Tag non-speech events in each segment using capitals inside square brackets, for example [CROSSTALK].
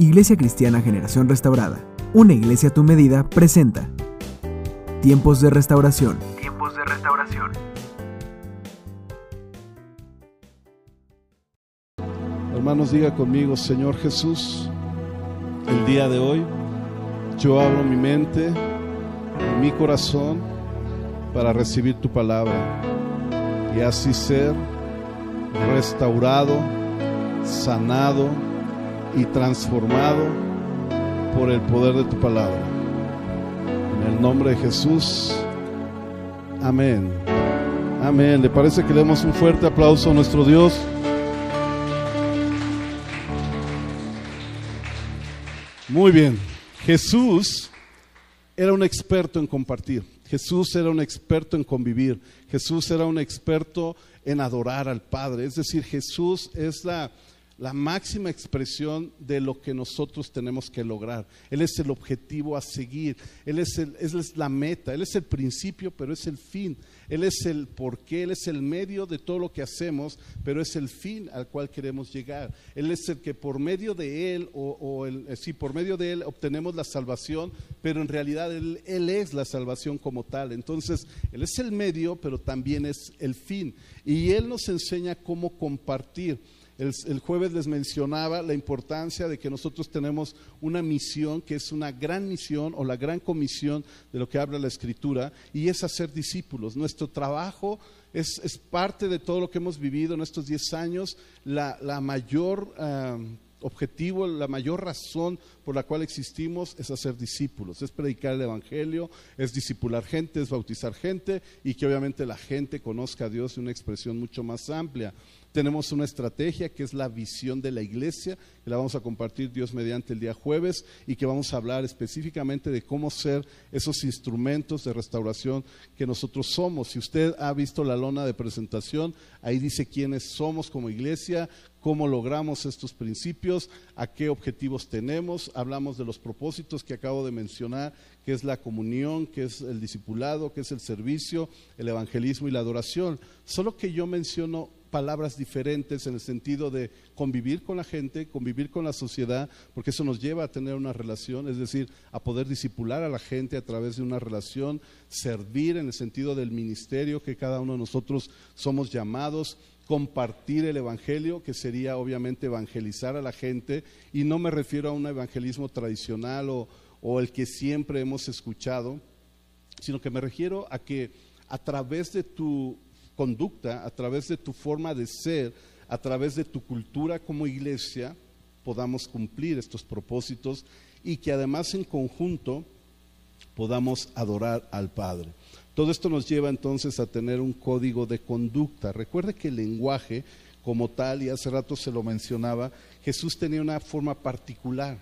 Iglesia Cristiana Generación Restaurada, una iglesia a tu medida, presenta Tiempos de Restauración. Tiempos de restauración. Hermanos, diga conmigo, Señor Jesús, el día de hoy yo abro mi mente y mi corazón para recibir tu palabra y así ser restaurado, sanado y transformado por el poder de tu palabra. En el nombre de Jesús, amén. Amén. ¿Le parece que le demos un fuerte aplauso a nuestro Dios? Muy bien. Jesús era un experto en compartir. Jesús era un experto en convivir. Jesús era un experto en adorar al Padre. Es decir, Jesús es la, la máxima expresión de lo que nosotros tenemos que lograr. Él es el objetivo a seguir, Él es, el, es la meta, Él es el principio, pero es el fin. Él es el porqué, Él es el medio de todo lo que hacemos, pero es el fin al cual queremos llegar. Él es el que por medio de Él, o, el, eh, sí, por medio de Él obtenemos la salvación, pero en realidad él, él es la salvación como tal. Entonces, Él es el medio, pero también es el fin. Y Él nos enseña cómo compartir. El, jueves les mencionaba la importancia de que nosotros tenemos una misión que es una gran misión o la gran comisión de lo que habla la escritura y es hacer discípulos. Nuestro trabajo es, parte de todo lo que hemos vivido en estos 10 años, la, mayor... Ah, objetivo, la mayor razón por la cual existimos es hacer discípulos, es predicar el Evangelio, es discipular gente, es bautizar gente y que obviamente la gente conozca a Dios en una expresión mucho más amplia. Tenemos una estrategia que es la visión de la iglesia, que la vamos a compartir Dios mediante el día jueves y que vamos a hablar específicamente de cómo ser esos instrumentos de restauración que nosotros somos. Si usted ha visto la lona de presentación, ahí dice quiénes somos como iglesia, cómo logramos estos principios, a qué objetivos tenemos. Hablamos de los propósitos que acabo de mencionar, que es la comunión, que es el discipulado, que es el servicio, el evangelismo y la adoración. Solo que yo menciono palabras diferentes en el sentido de convivir con la gente, convivir con la sociedad, porque eso nos lleva a tener una relación, es decir, a poder disipular a la gente a través de una relación, servir en el sentido del ministerio que cada uno de nosotros somos llamados, compartir el Evangelio, que sería obviamente evangelizar a la gente, y no me refiero a un evangelismo tradicional o, o el que siempre hemos escuchado, sino que me refiero a que a través de tu conducta, a través de tu forma de ser, a través de tu cultura como iglesia, podamos cumplir estos propósitos y que además en conjunto podamos adorar al Padre. Todo esto nos lleva entonces a tener un código de conducta. Recuerde que el lenguaje como tal, y hace rato se lo mencionaba, Jesús tenía una forma particular.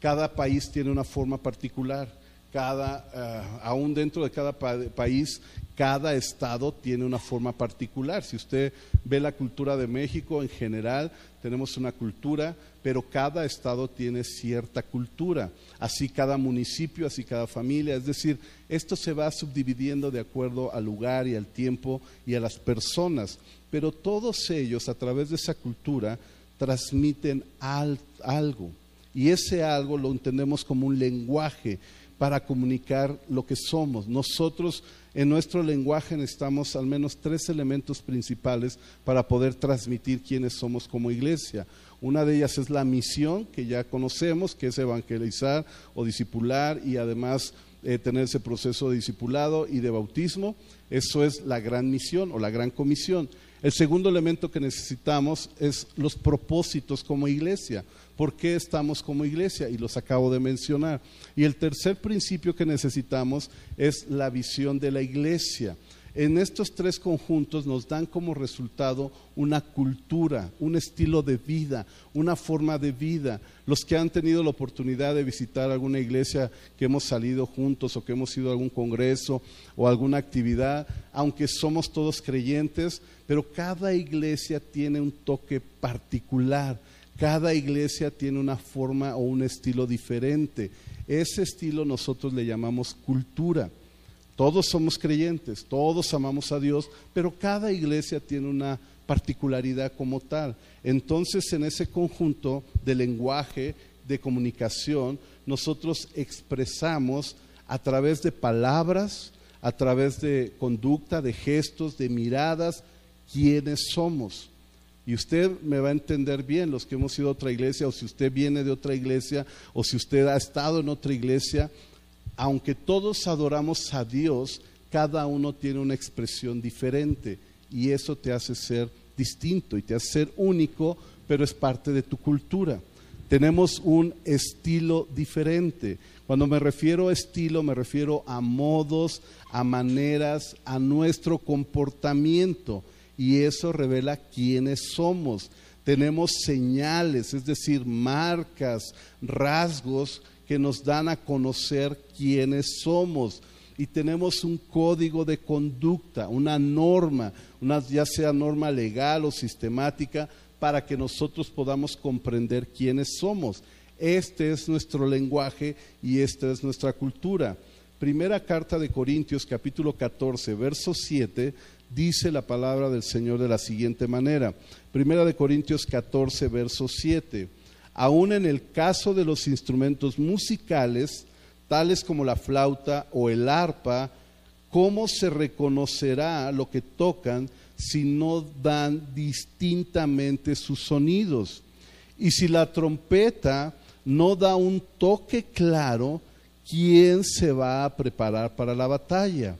Cada país tiene una forma particular cada, eh, aún dentro de cada país, cada estado tiene una forma particular. Si usted ve la cultura de México en general, tenemos una cultura, pero cada estado tiene cierta cultura. Así cada municipio, así cada familia. Es decir, esto se va subdividiendo de acuerdo al lugar y al tiempo y a las personas. Pero todos ellos, a través de esa cultura, transmiten algo. Y ese algo lo entendemos como un lenguaje para comunicar lo que somos. Nosotros en nuestro lenguaje necesitamos al menos tres elementos principales para poder transmitir quiénes somos como iglesia. Una de ellas es la misión que ya conocemos, que es evangelizar o discipular y además eh, tener ese proceso de discipulado y de bautismo. Eso es la gran misión o la gran comisión. El segundo elemento que necesitamos es los propósitos como iglesia. ¿Por qué estamos como iglesia? Y los acabo de mencionar. Y el tercer principio que necesitamos es la visión de la iglesia. En estos tres conjuntos nos dan como resultado una cultura, un estilo de vida, una forma de vida. Los que han tenido la oportunidad de visitar alguna iglesia que hemos salido juntos o que hemos ido a algún congreso o alguna actividad, aunque somos todos creyentes, pero cada iglesia tiene un toque particular cada iglesia tiene una forma o un estilo diferente. Ese estilo nosotros le llamamos cultura. Todos somos creyentes, todos amamos a Dios, pero cada iglesia tiene una particularidad como tal. Entonces, en ese conjunto de lenguaje de comunicación, nosotros expresamos a través de palabras, a través de conducta, de gestos, de miradas, quiénes somos. Y usted me va a entender bien, los que hemos ido a otra iglesia, o si usted viene de otra iglesia, o si usted ha estado en otra iglesia, aunque todos adoramos a Dios, cada uno tiene una expresión diferente y eso te hace ser distinto y te hace ser único, pero es parte de tu cultura. Tenemos un estilo diferente. Cuando me refiero a estilo, me refiero a modos, a maneras, a nuestro comportamiento. Y eso revela quiénes somos. Tenemos señales, es decir, marcas, rasgos que nos dan a conocer quiénes somos. Y tenemos un código de conducta, una norma, una, ya sea norma legal o sistemática, para que nosotros podamos comprender quiénes somos. Este es nuestro lenguaje y esta es nuestra cultura. Primera carta de Corintios capítulo 14, verso 7, dice la palabra del Señor de la siguiente manera. Primera de Corintios 14, verso 7. Aún en el caso de los instrumentos musicales, tales como la flauta o el arpa, ¿cómo se reconocerá lo que tocan si no dan distintamente sus sonidos. Y si la trompeta no da un toque claro, ¿quién se va a preparar para la batalla?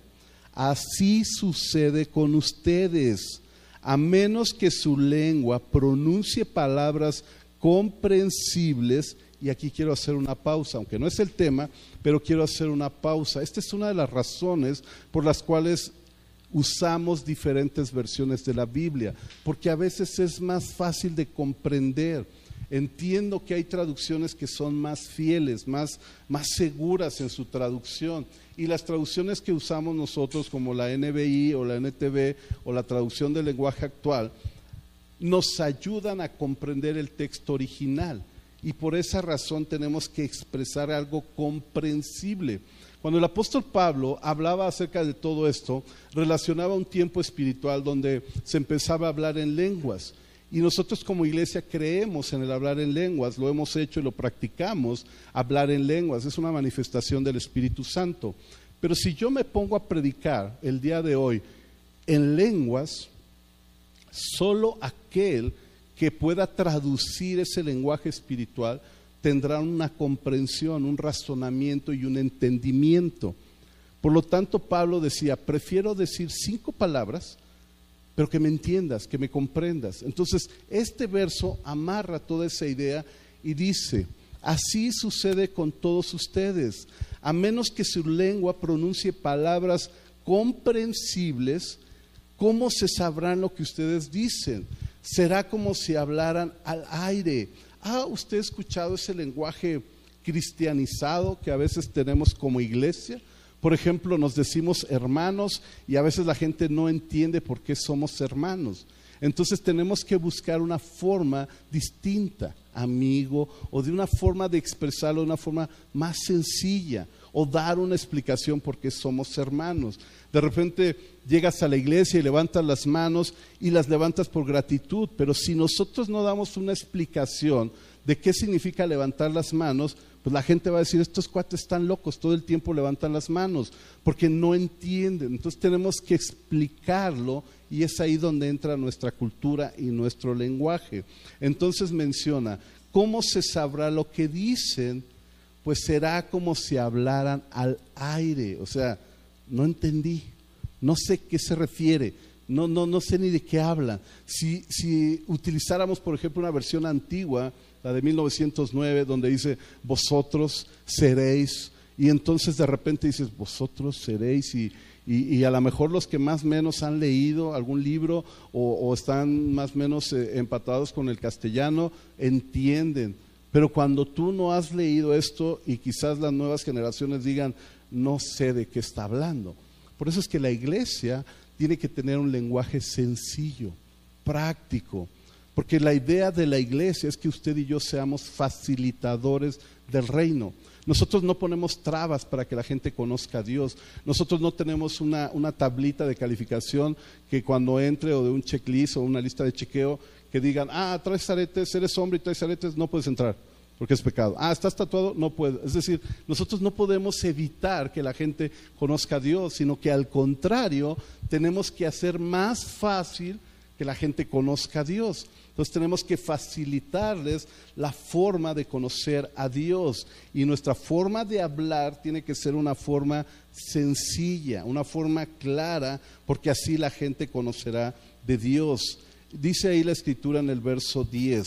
Así sucede con ustedes. A menos que su lengua pronuncie palabras comprensibles, y aquí quiero hacer una pausa, aunque no es el tema, pero quiero hacer una pausa. Esta es una de las razones por las cuales usamos diferentes versiones de la Biblia, porque a veces es más fácil de comprender. Entiendo que hay traducciones que son más fieles, más, más seguras en su traducción. Y las traducciones que usamos nosotros, como la NBI o la NTV o la traducción del lenguaje actual, nos ayudan a comprender el texto original. Y por esa razón tenemos que expresar algo comprensible. Cuando el apóstol Pablo hablaba acerca de todo esto, relacionaba un tiempo espiritual donde se empezaba a hablar en lenguas. Y nosotros como iglesia creemos en el hablar en lenguas, lo hemos hecho y lo practicamos, hablar en lenguas, es una manifestación del Espíritu Santo. Pero si yo me pongo a predicar el día de hoy en lenguas, solo aquel que pueda traducir ese lenguaje espiritual tendrán una comprensión, un razonamiento y un entendimiento. Por lo tanto, Pablo decía, prefiero decir cinco palabras, pero que me entiendas, que me comprendas. Entonces, este verso amarra toda esa idea y dice, así sucede con todos ustedes, a menos que su lengua pronuncie palabras comprensibles, ¿cómo se sabrán lo que ustedes dicen? Será como si hablaran al aire ¿Ha usted escuchado ese lenguaje cristianizado que a veces tenemos como iglesia? Por ejemplo, nos decimos hermanos y a veces la gente no entiende por qué somos hermanos. Entonces tenemos que buscar una forma distinta, amigo, o de una forma de expresarlo de una forma más sencilla, o dar una explicación por qué somos hermanos. De repente llegas a la iglesia y levantas las manos y las levantas por gratitud, pero si nosotros no damos una explicación de qué significa levantar las manos, pues la gente va a decir, estos cuates están locos, todo el tiempo levantan las manos, porque no entienden. Entonces tenemos que explicarlo y es ahí donde entra nuestra cultura y nuestro lenguaje. Entonces menciona, ¿cómo se sabrá lo que dicen? Pues será como si hablaran al aire, o sea, no entendí, no sé qué se refiere, no, no, no sé ni de qué habla. Si, si utilizáramos, por ejemplo, una versión antigua, la de 1909, donde dice, vosotros seréis, y entonces de repente dices, vosotros seréis, y, y, a lo mejor los que más menos han leído algún libro o, están más o menos eh, empatados con el castellano, entienden. Pero cuando tú no has leído esto y quizás las nuevas generaciones digan, no sé de qué está hablando. Por eso es que la iglesia tiene que tener un lenguaje sencillo, práctico, porque la idea de la iglesia es que usted y yo seamos facilitadores del reino. Nosotros no ponemos trabas para que la gente conozca a Dios. Nosotros no tenemos una, una, tablita de calificación que cuando entre o de un checklist o una lista de chequeo que digan, ah, traes aretes, eres hombre y traes aretes, no puedes entrar. Porque es pecado. Ah, estás tatuado, no puedo. Es decir, nosotros no podemos evitar que la gente conozca a Dios, sino que al contrario, tenemos que hacer más fácil que la gente conozca a Dios. Entonces tenemos que facilitarles la forma de conocer a Dios. Y nuestra forma de hablar tiene que ser una forma sencilla, una forma clara, porque así la gente conocerá de Dios. Dice ahí la escritura en el verso 10,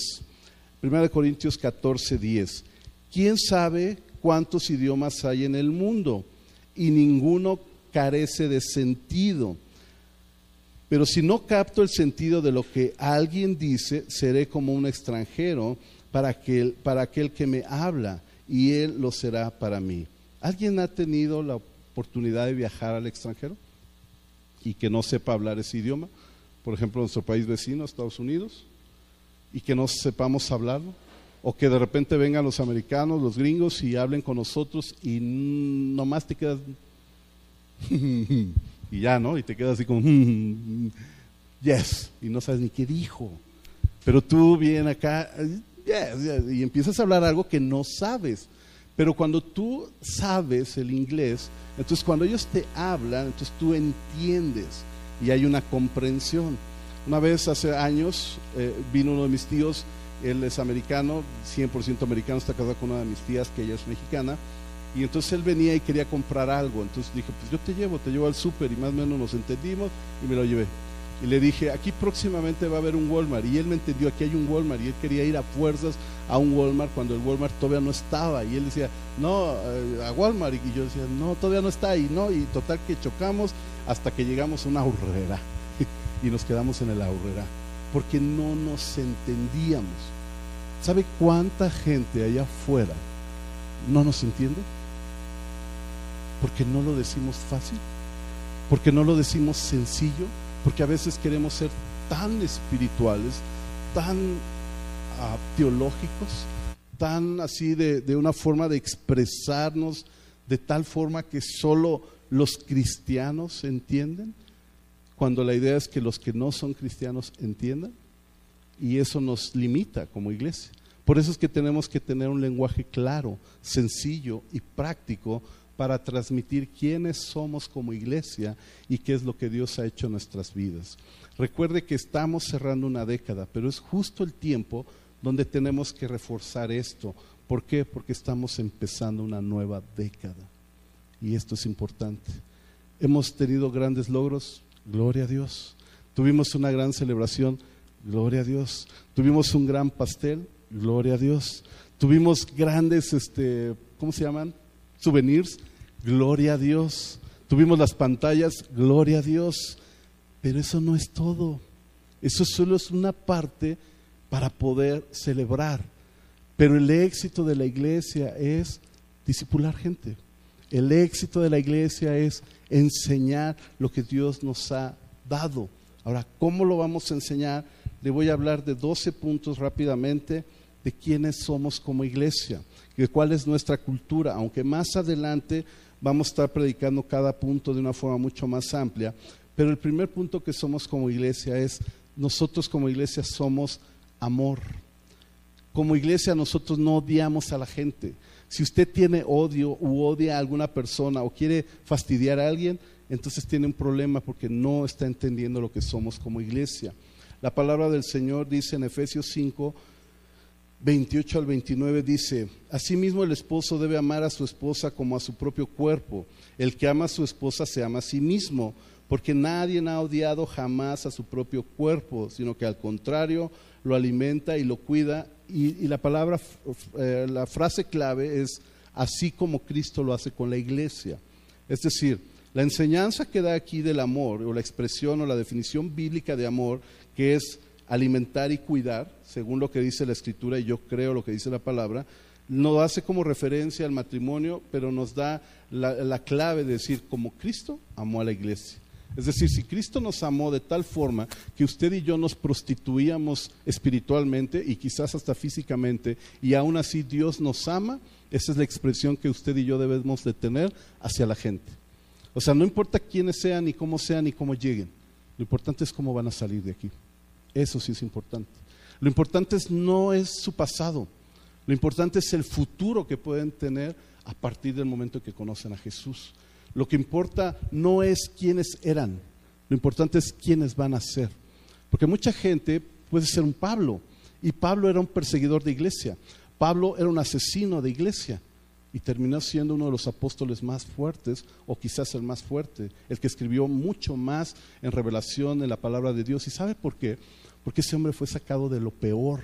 1 Corintios 14, 10. ¿Quién sabe cuántos idiomas hay en el mundo? Y ninguno carece de sentido. Pero si no capto el sentido de lo que alguien dice, seré como un extranjero para aquel, para aquel que me habla, y él lo será para mí. ¿Alguien ha tenido la oportunidad de viajar al extranjero y que no sepa hablar ese idioma? Por ejemplo, nuestro país vecino, Estados Unidos, y que no sepamos hablarlo. O que de repente vengan los americanos, los gringos, y hablen con nosotros y nomás te quedas... [LAUGHS] y ya, ¿no? Y te quedas así como, [LAUGHS] yes, y no sabes ni qué dijo. Pero tú vienes acá, yes, y empiezas a hablar algo que no sabes. Pero cuando tú sabes el inglés, entonces cuando ellos te hablan, entonces tú entiendes y hay una comprensión. Una vez hace años eh, vino uno de mis tíos, él es americano, 100% americano, está casado con una de mis tías que ella es mexicana, y entonces él venía y quería comprar algo. Entonces dije, pues yo te llevo, te llevo al súper y más o menos nos entendimos y me lo llevé. Y le dije, aquí próximamente va a haber un Walmart. Y él me entendió, aquí hay un Walmart. Y él quería ir a fuerzas a un Walmart cuando el Walmart todavía no estaba. Y él decía, no, eh, a Walmart. Y yo decía, no, todavía no está ahí. No, y total que chocamos hasta que llegamos a una ahorrera. Y nos quedamos en el ahorrera. Porque no nos entendíamos. ¿Sabe cuánta gente allá afuera no nos entiende? porque no lo decimos fácil, porque no lo decimos sencillo, porque a veces queremos ser tan espirituales, tan ah, teológicos, tan así de, de una forma de expresarnos de tal forma que solo los cristianos entienden, cuando la idea es que los que no son cristianos entiendan, y eso nos limita como iglesia. Por eso es que tenemos que tener un lenguaje claro, sencillo y práctico para transmitir quiénes somos como iglesia y qué es lo que Dios ha hecho en nuestras vidas. Recuerde que estamos cerrando una década, pero es justo el tiempo donde tenemos que reforzar esto. ¿Por qué? Porque estamos empezando una nueva década. Y esto es importante. Hemos tenido grandes logros, gloria a Dios. Tuvimos una gran celebración, gloria a Dios. Tuvimos un gran pastel, gloria a Dios. Tuvimos grandes, este, ¿cómo se llaman? souvenirs, gloria a Dios. Tuvimos las pantallas, gloria a Dios. Pero eso no es todo. Eso solo es una parte para poder celebrar. Pero el éxito de la iglesia es discipular gente. El éxito de la iglesia es enseñar lo que Dios nos ha dado. Ahora, ¿cómo lo vamos a enseñar? Le voy a hablar de 12 puntos rápidamente de quiénes somos como iglesia de cuál es nuestra cultura, aunque más adelante vamos a estar predicando cada punto de una forma mucho más amplia. Pero el primer punto que somos como iglesia es, nosotros como iglesia somos amor. Como iglesia nosotros no odiamos a la gente. Si usted tiene odio u odia a alguna persona o quiere fastidiar a alguien, entonces tiene un problema porque no está entendiendo lo que somos como iglesia. La palabra del Señor dice en Efesios 5, 28 al 29 dice, Asimismo el esposo debe amar a su esposa como a su propio cuerpo. El que ama a su esposa se ama a sí mismo, porque nadie ha odiado jamás a su propio cuerpo, sino que al contrario lo alimenta y lo cuida. Y, la palabra, eh, la frase clave es, así como Cristo lo hace con la iglesia. Es decir, la enseñanza que da aquí del amor, o la expresión o la definición bíblica de amor, que es alimentar y cuidar, según lo que dice la escritura, y yo creo lo que dice la palabra, no hace como referencia al matrimonio, pero nos da la, clave de decir, como Cristo amó a la iglesia. Es decir, si Cristo nos amó de tal forma que usted y yo nos prostituíamos espiritualmente y quizás hasta físicamente, y aún así Dios nos ama, esa es la expresión que usted y yo debemos de tener hacia la gente. O sea, no importa quiénes sean, ni cómo sean, ni cómo lleguen. Lo importante es cómo van a salir de aquí. Eso sí es importante. Lo importante es, no es su pasado. Lo importante es el futuro que pueden tener a partir del momento que conocen a Jesús. Lo que importa no es quiénes eran, lo importante es quiénes van a ser. Porque mucha gente puede ser un Pablo, y Pablo era un perseguidor de iglesia, Pablo era un asesino de iglesia, y terminó siendo uno de los apóstoles más fuertes, o quizás el más fuerte, el que escribió mucho más en revelación en la palabra de Dios. ¿Y sabe por qué? Porque ese hombre fue sacado de lo peor,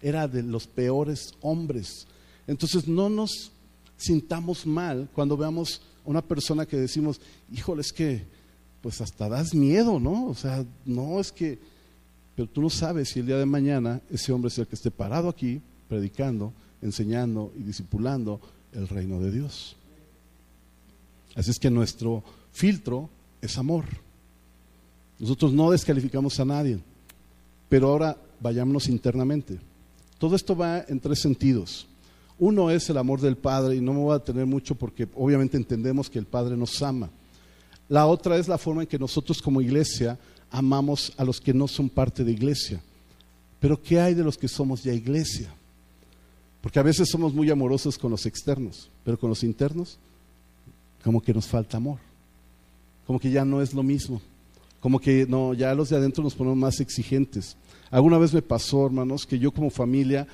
era de los peores hombres. Entonces no nos sintamos mal cuando veamos una persona que decimos, híjole, es que pues hasta das miedo, ¿no? O sea, no es que, pero tú no sabes si el día de mañana ese hombre es el que esté parado aquí, predicando, enseñando y discipulando el reino de Dios. Así es que nuestro filtro es amor. Nosotros no descalificamos a nadie, pero ahora vayámonos internamente. Todo esto va en tres sentidos. Uno es el amor del Padre, y no me voy a tener mucho porque obviamente entendemos que el Padre nos ama. La otra es la forma en que nosotros como iglesia amamos a los que no son parte de iglesia. Pero ¿qué hay de los que somos ya iglesia? Porque a veces somos muy amorosos con los externos, pero con los internos como que nos falta amor. Como que ya no es lo mismo. Como que no, ya los de adentro nos ponemos más exigentes. Alguna vez me pasó, hermanos, que yo como familia,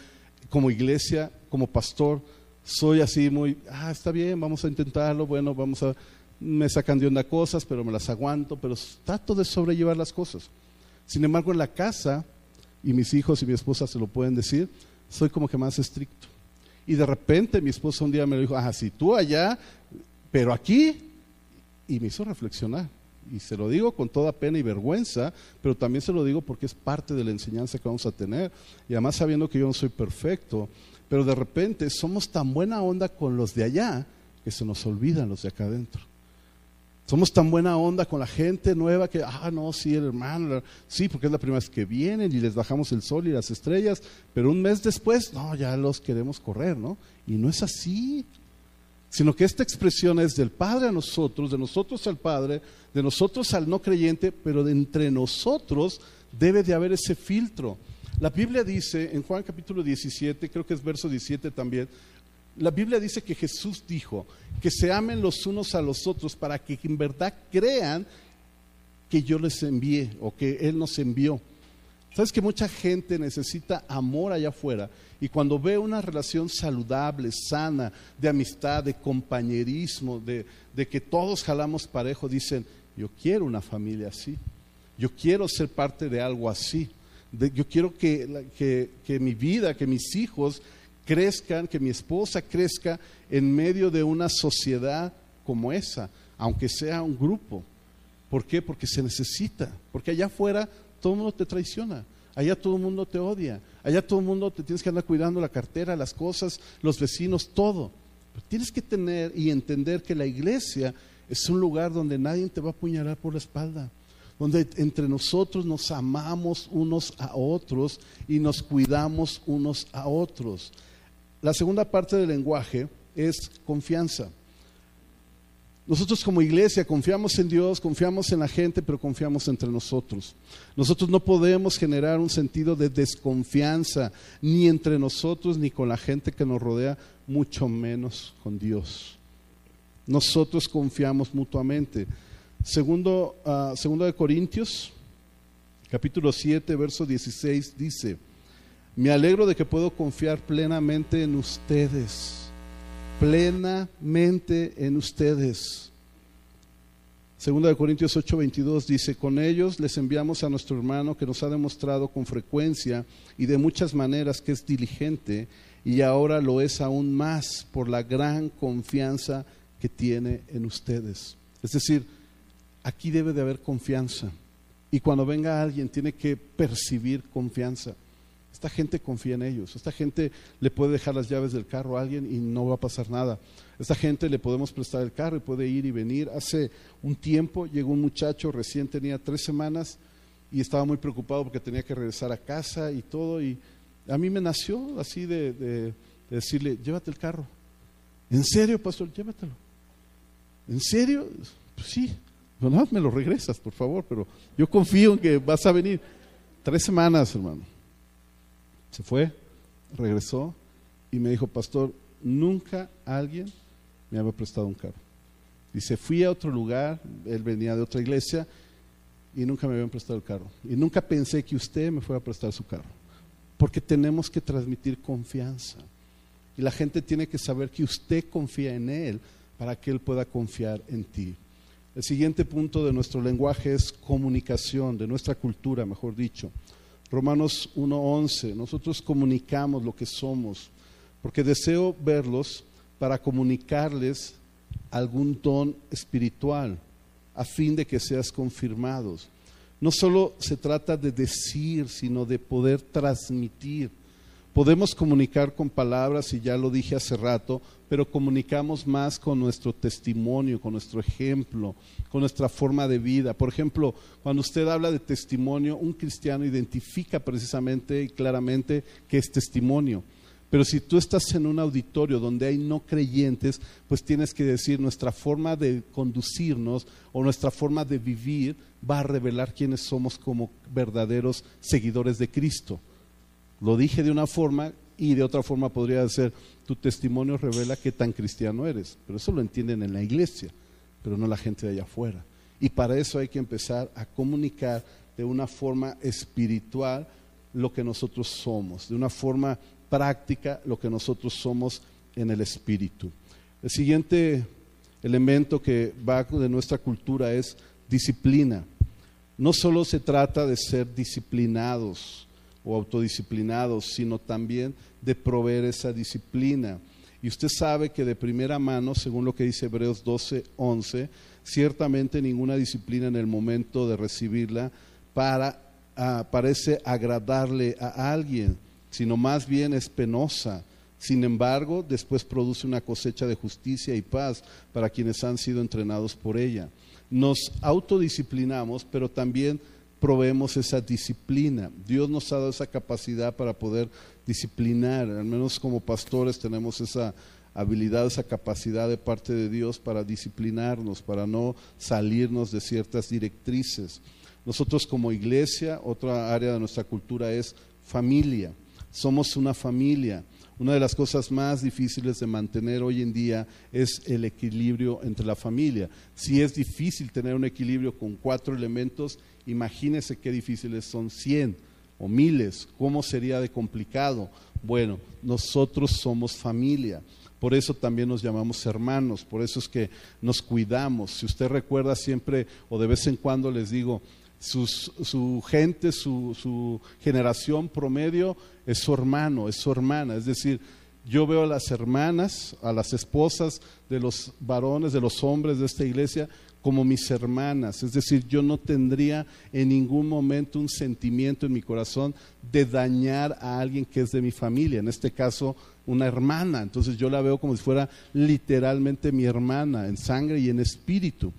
como iglesia, como pastor, soy así muy, ah, está bien, vamos a intentarlo, bueno, vamos a me sacan de onda cosas, pero me las aguanto, pero trato de sobrellevar las cosas. Sin embargo, en la casa, y mis hijos y mi esposa se lo pueden decir, soy como que más estricto. Y de repente mi esposa un día me lo dijo, ah, sí, tú allá, pero aquí, y me hizo reflexionar. Y se lo digo con toda pena y vergüenza, pero también se lo digo porque es parte de la enseñanza que vamos a tener. Y además sabiendo que yo no soy perfecto, pero de repente somos tan buena onda con los de allá que se nos olvidan los de acá adentro. Somos tan buena onda con la gente nueva que, ah, no, sí, el hermano, sí, porque es la primera vez que vienen y les bajamos el sol y las estrellas, pero un mes después, no, ya los queremos correr, ¿no? Y no es así, sino que esta expresión es del Padre a nosotros, de nosotros al Padre, de nosotros al no creyente, pero de entre nosotros debe de haber ese filtro. La Biblia dice en Juan capítulo 17, creo que es verso 17 también, la Biblia dice que Jesús dijo que se amen los unos a los otros para que en verdad crean que yo les envié o que Él nos envió. Sabes que mucha gente necesita amor allá afuera y cuando ve una relación saludable, sana, de amistad, de compañerismo, de, que todos jalamos parejo, dicen, yo quiero una familia así, yo quiero ser parte de algo así, yo quiero que, que mi vida, que mis hijos crezcan, que mi esposa crezca en medio de una sociedad como esa, aunque sea un grupo. ¿Por qué? Porque se necesita. Porque allá afuera todo el mundo te traiciona. Allá todo el mundo te odia. Allá todo el mundo te tienes que andar cuidando la cartera, las cosas, los vecinos, todo. Pero tienes que tener y entender que la iglesia es un lugar donde nadie te va a apuñalar por la espalda donde entre nosotros nos amamos unos a otros y nos cuidamos unos a otros. La segunda parte del lenguaje es confianza. Nosotros como iglesia confiamos en Dios, confiamos en la gente, pero confiamos entre nosotros. Nosotros no podemos generar un sentido de desconfianza ni entre nosotros ni con la gente que nos rodea, mucho menos con Dios. Nosotros confiamos mutuamente. Segundo, uh, segundo de Corintios, capítulo 7, verso 16 dice, me alegro de que puedo confiar plenamente en ustedes, plenamente en ustedes. Segunda de Corintios 8:22 dice, con ellos les enviamos a nuestro hermano que nos ha demostrado con frecuencia y de muchas maneras que es diligente y ahora lo es aún más por la gran confianza que tiene en ustedes. Es decir, aquí debe de haber confianza y cuando venga alguien tiene que percibir confianza. Esta gente confía en ellos. Esta gente le puede dejar las llaves del carro a alguien y no va a pasar nada. Esta gente le podemos prestar el carro y puede ir y venir. Hace un tiempo llegó un muchacho, recién tenía tres semanas y estaba muy preocupado porque tenía que regresar a casa y todo. Y a mí me nació así de, decirle, llévate el carro. ¿En serio, pastor? Llévatelo. ¿En serio? Pues sí. No, me lo regresas, por favor, pero yo confío en que vas a venir. Tres semanas, hermano. Se fue, regresó y me dijo, pastor, nunca alguien me había prestado un carro. Dice, fui a otro lugar, él venía de otra iglesia y nunca me habían prestado el carro. Y nunca pensé que usted me fuera a prestar su carro. Porque tenemos que transmitir confianza. Y la gente tiene que saber que usted confía en él para que él pueda confiar en ti. El siguiente punto de nuestro lenguaje es comunicación, de nuestra cultura, mejor dicho. Romanos 1.11, nosotros comunicamos lo que somos, porque deseo verlos para comunicarles algún don espiritual a fin de que seas confirmados. No solo se trata de decir, sino de poder transmitir. Podemos comunicar con palabras, y ya lo dije hace rato, pero comunicamos más con nuestro testimonio, con nuestro ejemplo, con nuestra forma de vida. Por ejemplo, cuando usted habla de testimonio, un cristiano identifica precisamente y claramente que es testimonio. Pero si tú estás en un auditorio donde hay no creyentes, pues tienes que decir nuestra forma de conducirnos o nuestra forma de vivir va a revelar quiénes somos como verdaderos seguidores de Cristo. Lo dije de una forma y de otra forma podría ser, tu testimonio revela qué tan cristiano eres. Pero eso lo entienden en la iglesia, pero no la gente de allá afuera. Y para eso hay que empezar a comunicar de una forma espiritual lo que nosotros somos, de una forma práctica lo que nosotros somos en el espíritu. El siguiente elemento que va de nuestra cultura es disciplina. No solo se trata de ser disciplinados o autodisciplinados, sino también de proveer esa disciplina. Y usted sabe que de primera mano, según lo que dice Hebreos 12, 11, ciertamente ninguna disciplina en el momento de recibirla para, ah, parece agradarle a alguien sino más bien es penosa. Sin embargo, después produce una cosecha de justicia y paz para quienes han sido entrenados por ella. Nos autodisciplinamos, pero también proveemos esa disciplina. Dios nos ha dado esa capacidad para poder disciplinar, al menos como pastores tenemos esa habilidad, esa capacidad de parte de Dios para disciplinarnos, para no salirnos de ciertas directrices. Nosotros como iglesia, otra área de nuestra cultura es familia. Somos una familia. Una de las cosas más difíciles de mantener hoy en día es el equilibrio entre la familia. Si es difícil tener un equilibrio con cuatro elementos, imagínese qué difíciles son cien o miles. ¿Cómo sería de complicado? Bueno, nosotros somos familia. Por eso también nos llamamos hermanos, por eso es que nos cuidamos. Si usted recuerda siempre o de vez en cuando les digo, su gente, su, su, generación promedio es su hermano, es su hermana. Es decir, yo veo a las hermanas, a las esposas de los varones, de los hombres de esta iglesia, como mis hermanas. Es decir, yo no tendría en ningún momento un sentimiento en mi corazón de dañar a alguien que es de mi familia, en este caso una hermana. Entonces yo la veo como si fuera literalmente mi hermana, en sangre y en espíritu.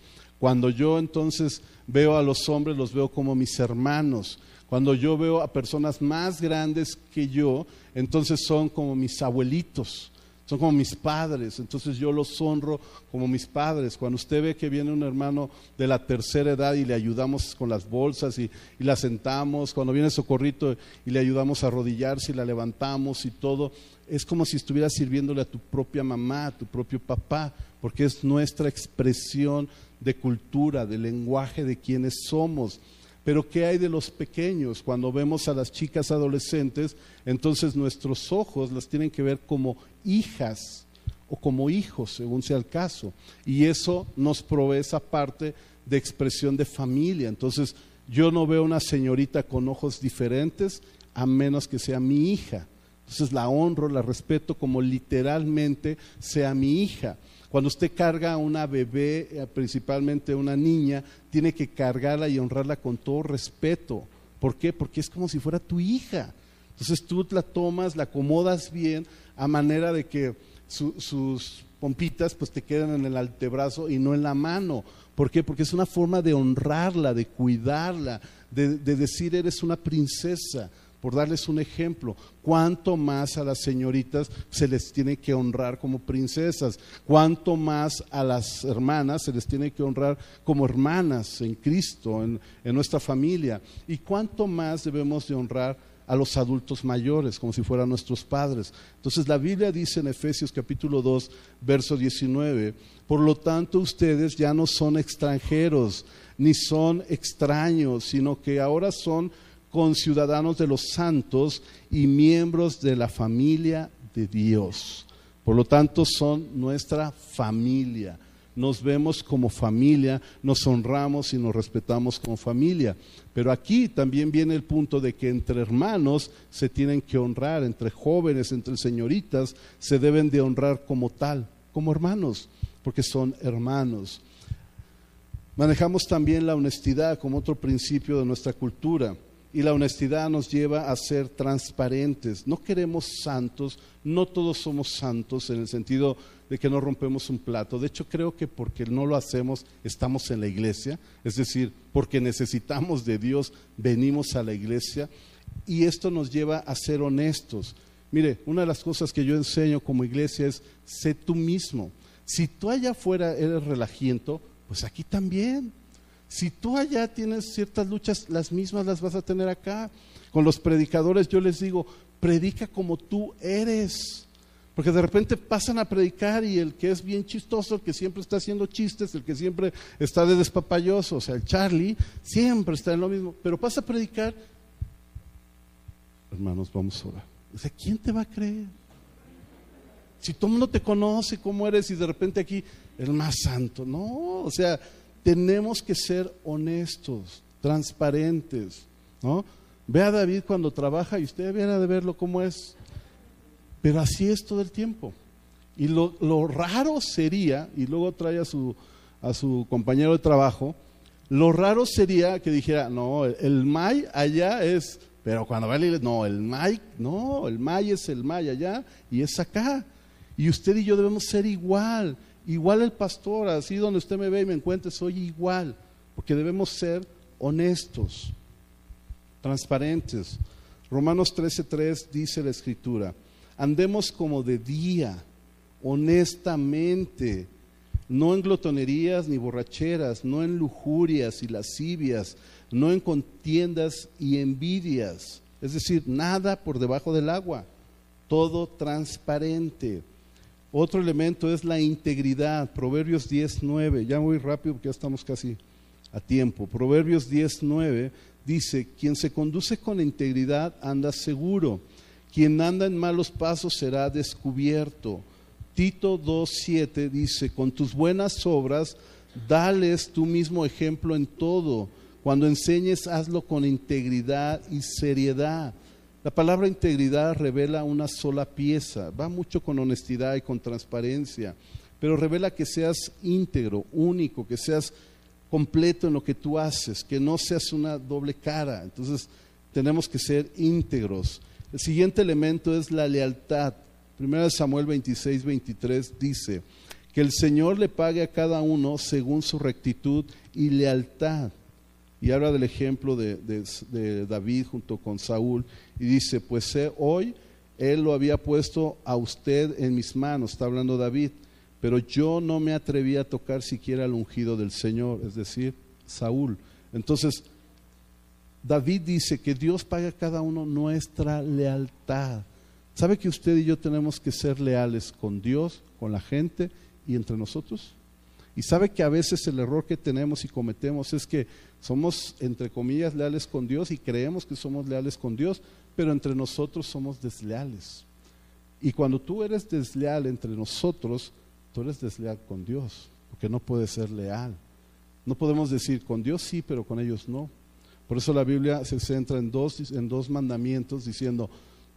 Cuando yo entonces veo a los hombres, los veo como mis hermanos. Cuando yo veo a personas más grandes que yo, entonces son como mis abuelitos, son como mis padres, entonces yo los honro como mis padres. Cuando usted ve que viene un hermano de la tercera edad y le ayudamos con las bolsas y, la sentamos, cuando viene socorrito y le ayudamos a arrodillarse y la levantamos y todo, es como si estuviera sirviéndole a tu propia mamá, a tu propio papá, porque es nuestra expresión de cultura, de lenguaje de quienes somos. Pero ¿qué hay de los pequeños? Cuando vemos a las chicas adolescentes, entonces nuestros ojos las tienen que ver como hijas o como hijos, según sea el caso. Y eso nos provee esa parte de expresión de familia. Entonces yo no veo una señorita con ojos diferentes a menos que sea mi hija. Entonces la honro, la respeto como literalmente sea mi hija. Cuando usted carga a una bebé, eh, principalmente una niña, tiene que cargarla y honrarla con todo respeto. ¿Por qué? Porque es como si fuera tu hija. Entonces tú la tomas, la acomodas bien a manera de que sus pompitas pues te quedan en el antebrazo y no en la mano. ¿Por qué? Porque es una forma de honrarla, de cuidarla, de decir eres una princesa por darles un ejemplo, cuánto más a las señoritas se les tiene que honrar como princesas, cuánto más a las hermanas se les tiene que honrar como hermanas en Cristo, en, nuestra familia, y cuánto más debemos de honrar a los adultos mayores, como si fueran nuestros padres. Entonces la Biblia dice en Efesios capítulo 2, verso 19, por lo tanto ustedes ya no son extranjeros, ni son extraños, sino que ahora son conciudadanos de los santos y miembros de la familia de Dios. Por lo tanto, son nuestra familia. Nos vemos como familia, nos honramos y nos respetamos como familia. Pero aquí también viene el punto de que entre hermanos se tienen que honrar, entre jóvenes, entre señoritas, se deben de honrar como tal, como hermanos, porque son hermanos. Manejamos también la honestidad como otro principio de nuestra cultura y la honestidad nos lleva a ser transparentes. No queremos santos, no todos somos santos en el sentido de que no rompemos un plato. De hecho, creo que porque no lo hacemos estamos en la iglesia, es decir, porque necesitamos de Dios, venimos a la iglesia y esto nos lleva a ser honestos. Mire, una de las cosas que yo enseño como iglesia es, sé tú mismo. Si tú allá afuera eres relajiento, pues aquí también. Si tú allá tienes ciertas luchas, las mismas las vas a tener acá. Con los predicadores yo les digo, predica como tú eres. Porque de repente pasan a predicar y el que es bien chistoso, el que siempre está haciendo chistes, el que siempre está de despapalloso, o sea, el Charlie, siempre está en lo mismo. Pero pasa a predicar, hermanos, vamos a orar. O sea, ¿quién te va a creer? Si todo el mundo te conoce cómo eres y de repente aquí el más santo, no, o sea, tenemos que ser honestos, transparentes, ¿no? Ve a David cuando trabaja y usted viene de verlo cómo es. Pero así es todo el tiempo. Y lo, raro sería, y luego trae a su, a su compañero de trabajo, lo raro sería que dijera, no, el, May allá es, pero cuando va a la no, el May, no, el May es el May allá y es acá. Y usted y yo debemos ser igual. Igual el pastor, así donde usted me ve y me encuentre, soy igual, porque debemos ser honestos, transparentes. Romanos 13:3 dice la escritura, andemos como de día, honestamente, no en glotonerías ni borracheras, no en lujurias y lascivias, no en contiendas y envidias, es decir, nada por debajo del agua, todo transparente otro elemento es la integridad. Proverbios 10.9. Ya voy rápido porque ya estamos casi a tiempo. Proverbios 10.9 dice, quien se conduce con integridad anda seguro. Quien anda en malos pasos será descubierto. Tito 2.7 dice, con tus buenas obras, dales tú mismo ejemplo en todo. Cuando enseñes, hazlo con integridad y seriedad la palabra integridad revela una sola pieza, va mucho con honestidad y con transparencia, pero revela que seas íntegro, único, que seas completo en lo que tú haces, que no seas una doble cara. Entonces tenemos que ser íntegros. El siguiente elemento es la lealtad. Primero Samuel 26, 23 dice, que el Señor le pague a cada uno según su rectitud y lealtad y habla del ejemplo de, David junto con Saúl y dice, pues hoy él lo había puesto a usted en mis manos, está hablando David, pero yo no me atreví a tocar siquiera el ungido del Señor, es decir, Saúl. Entonces, David dice que Dios paga a cada uno nuestra lealtad. ¿Sabe que usted y yo tenemos que ser leales con Dios, con la gente y entre nosotros? Y sabe que a veces el error que tenemos y cometemos es que somos, entre comillas, leales con Dios y creemos que somos leales con Dios, pero entre nosotros somos desleales. Y cuando tú eres desleal entre nosotros, tú eres desleal con Dios, porque no puedes ser leal. No podemos decir con Dios sí, pero con ellos no. Por eso la Biblia se centra en dos, en dos mandamientos diciendo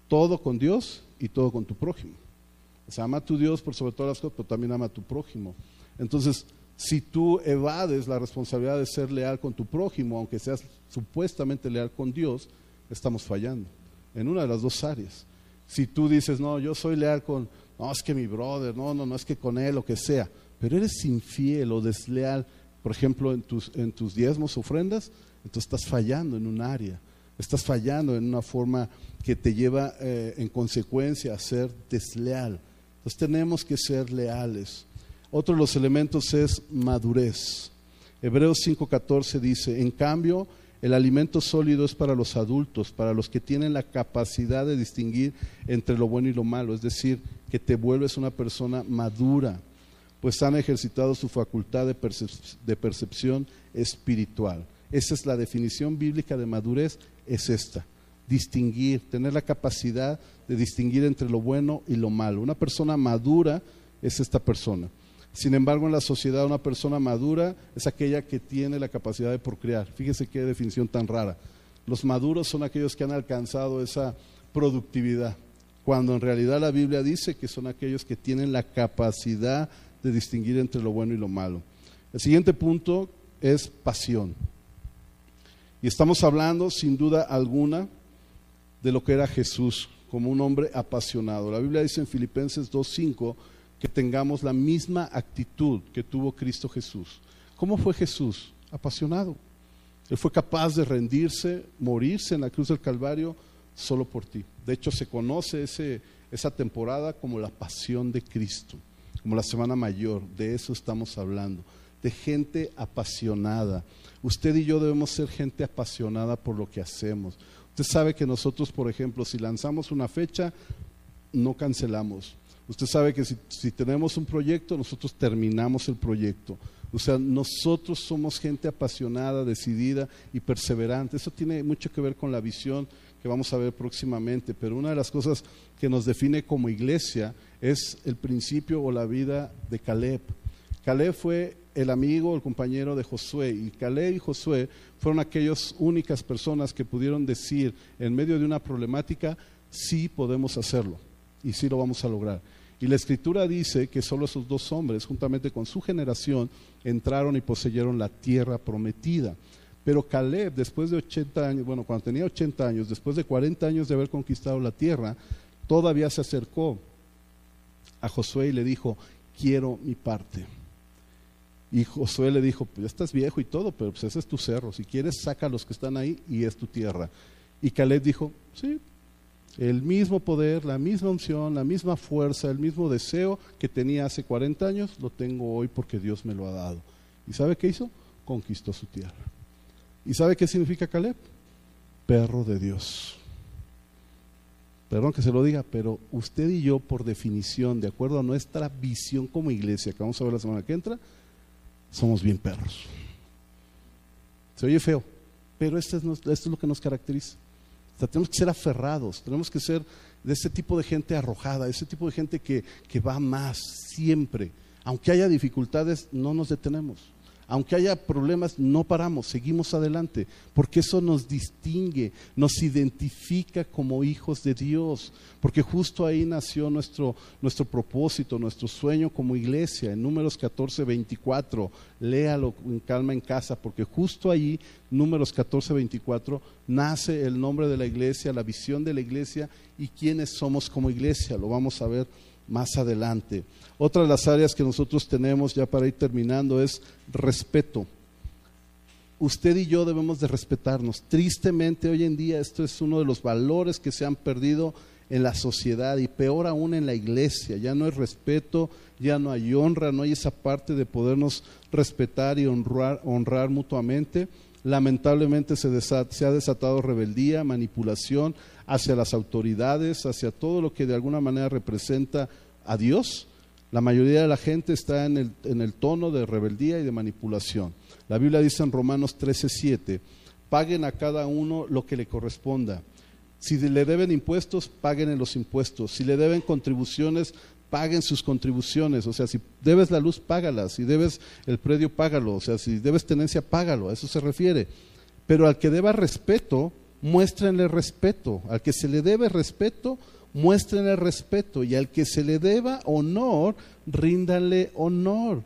todo con Dios y todo con tu prójimo. O sea, ama a tu Dios por sobre todas las cosas, pero también ama a tu prójimo. Entonces, si tú evades la responsabilidad de ser leal con tu prójimo, aunque seas supuestamente leal con Dios, estamos fallando en una de las dos áreas. Si tú dices, no, yo soy leal con, no, es que mi brother, no, no, no, es que con él, lo que sea, pero eres infiel o desleal, por ejemplo, en tus, en tus diezmos, ofrendas, entonces estás fallando en un área, estás fallando en una forma que te lleva eh, en consecuencia a ser desleal. Entonces tenemos que ser leales. Otro de los elementos es madurez. Hebreos 5:14 dice, en cambio, el alimento sólido es para los adultos, para los que tienen la capacidad de distinguir entre lo bueno y lo malo, es decir, que te vuelves una persona madura, pues han ejercitado su facultad de, percepción espiritual. Esa es la definición bíblica de madurez, es esta, distinguir, tener la capacidad de distinguir entre lo bueno y lo malo. Una persona madura es esta persona. Sin embargo, en la sociedad una persona madura es aquella que tiene la capacidad de procrear. Fíjese qué definición tan rara. Los maduros son aquellos que han alcanzado esa productividad, cuando en realidad la Biblia dice que son aquellos que tienen la capacidad de distinguir entre lo bueno y lo malo. El siguiente punto es pasión. Y estamos hablando, sin duda alguna, de lo que era Jesús como un hombre apasionado. La Biblia dice en Filipenses 2.5 que tengamos la misma actitud que tuvo Cristo Jesús. ¿Cómo fue Jesús? Apasionado. Él fue capaz de rendirse, morirse en la cruz del Calvario solo por ti. De hecho, se conoce ese, esa temporada como la pasión de Cristo, como la Semana Mayor. De eso estamos hablando, de gente apasionada. Usted y yo debemos ser gente apasionada por lo que hacemos. Usted sabe que nosotros, por ejemplo, si lanzamos una fecha, no cancelamos. Usted sabe que si, tenemos un proyecto, nosotros terminamos el proyecto. O sea, nosotros somos gente apasionada, decidida y perseverante. Eso tiene mucho que ver con la visión que vamos a ver próximamente, pero una de las cosas que nos define como iglesia es el principio o la vida de Caleb. Caleb fue el amigo, el compañero de Josué, y Caleb y Josué fueron aquellas únicas personas que pudieron decir en medio de una problemática, sí podemos hacerlo y sí lo vamos a lograr. Y la escritura dice que solo esos dos hombres, juntamente con su generación, entraron y poseyeron la tierra prometida. Pero Caleb, después de 80 años, bueno, cuando tenía 80 años, después de 40 años de haber conquistado la tierra, todavía se acercó a Josué y le dijo, quiero mi parte. Y Josué le dijo, pues estás viejo y todo, pero pues ese es tu cerro, si quieres saca a los que están ahí y es tu tierra. Y Caleb dijo, sí, el mismo poder, la misma unción, la misma fuerza, el mismo deseo que tenía hace 40 años, lo tengo hoy porque Dios me lo ha dado. ¿Y sabe qué hizo? Conquistó su tierra. ¿Y sabe qué significa Caleb? Perro de Dios. Perdón que se lo diga, pero usted y yo, por definición, de acuerdo a nuestra visión como iglesia, que vamos a ver la semana que entra, somos bien perros. Se oye feo, pero esto es, esto es lo que nos caracteriza tenemos que ser aferrados, tenemos que ser de ese tipo de gente arrojada, ese tipo de gente que, que va más siempre. Aunque haya dificultades, no nos detenemos. Aunque haya problemas, no paramos, seguimos adelante, porque eso nos distingue, nos identifica como hijos de Dios, porque justo ahí nació nuestro, nuestro propósito, nuestro sueño como iglesia, en números 14, 24, léalo en calma en casa, porque justo ahí, números 14, 24, nace el nombre de la iglesia, la visión de la iglesia y quiénes somos como iglesia, lo vamos a ver más adelante. Otra de las áreas que nosotros tenemos ya para ir terminando es respeto. Usted y yo debemos de respetarnos. Tristemente hoy en día esto es uno de los valores que se han perdido en la sociedad y peor aún en la iglesia. Ya no hay respeto, ya no hay honra, no hay esa parte de podernos respetar y honrar, honrar mutuamente. Lamentablemente se, se ha desatado rebeldía, manipulación hacia las autoridades, hacia todo lo que de alguna manera representa a Dios la mayoría de la gente está en el, tono de rebeldía y de manipulación. La Biblia dice en Romanos 13:7, paguen a cada uno lo que le corresponda. Si le deben impuestos, paguen los impuestos. Si le deben contribuciones, paguen sus contribuciones. O sea, si debes la luz, págala. Si debes el predio, págalo. O sea, si debes tenencia, págalo. A eso se refiere. Pero al que deba respeto, muéstrenle respeto. Al que se le debe respeto, muestren el respeto y al que se le deba honor, ríndanle honor.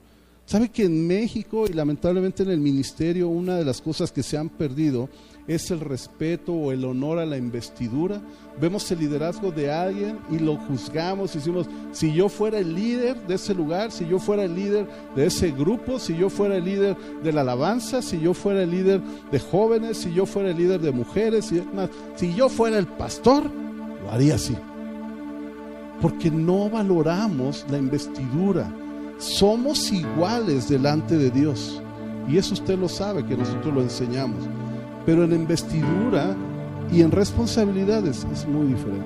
¿Sabe que en México y lamentablemente en el ministerio una de las cosas que se han perdido es el respeto o el honor a la investidura? Vemos el liderazgo de alguien y lo juzgamos y decimos, si yo fuera el líder de ese lugar, si yo fuera el líder de ese grupo, si yo fuera el líder de la alabanza, si yo fuera el líder de jóvenes, si yo fuera el líder de mujeres, y si yo fuera el pastor, lo haría así porque no valoramos la investidura. Somos iguales delante de Dios. Y eso usted lo sabe, que nosotros lo enseñamos. Pero en investidura y en responsabilidades es muy diferente.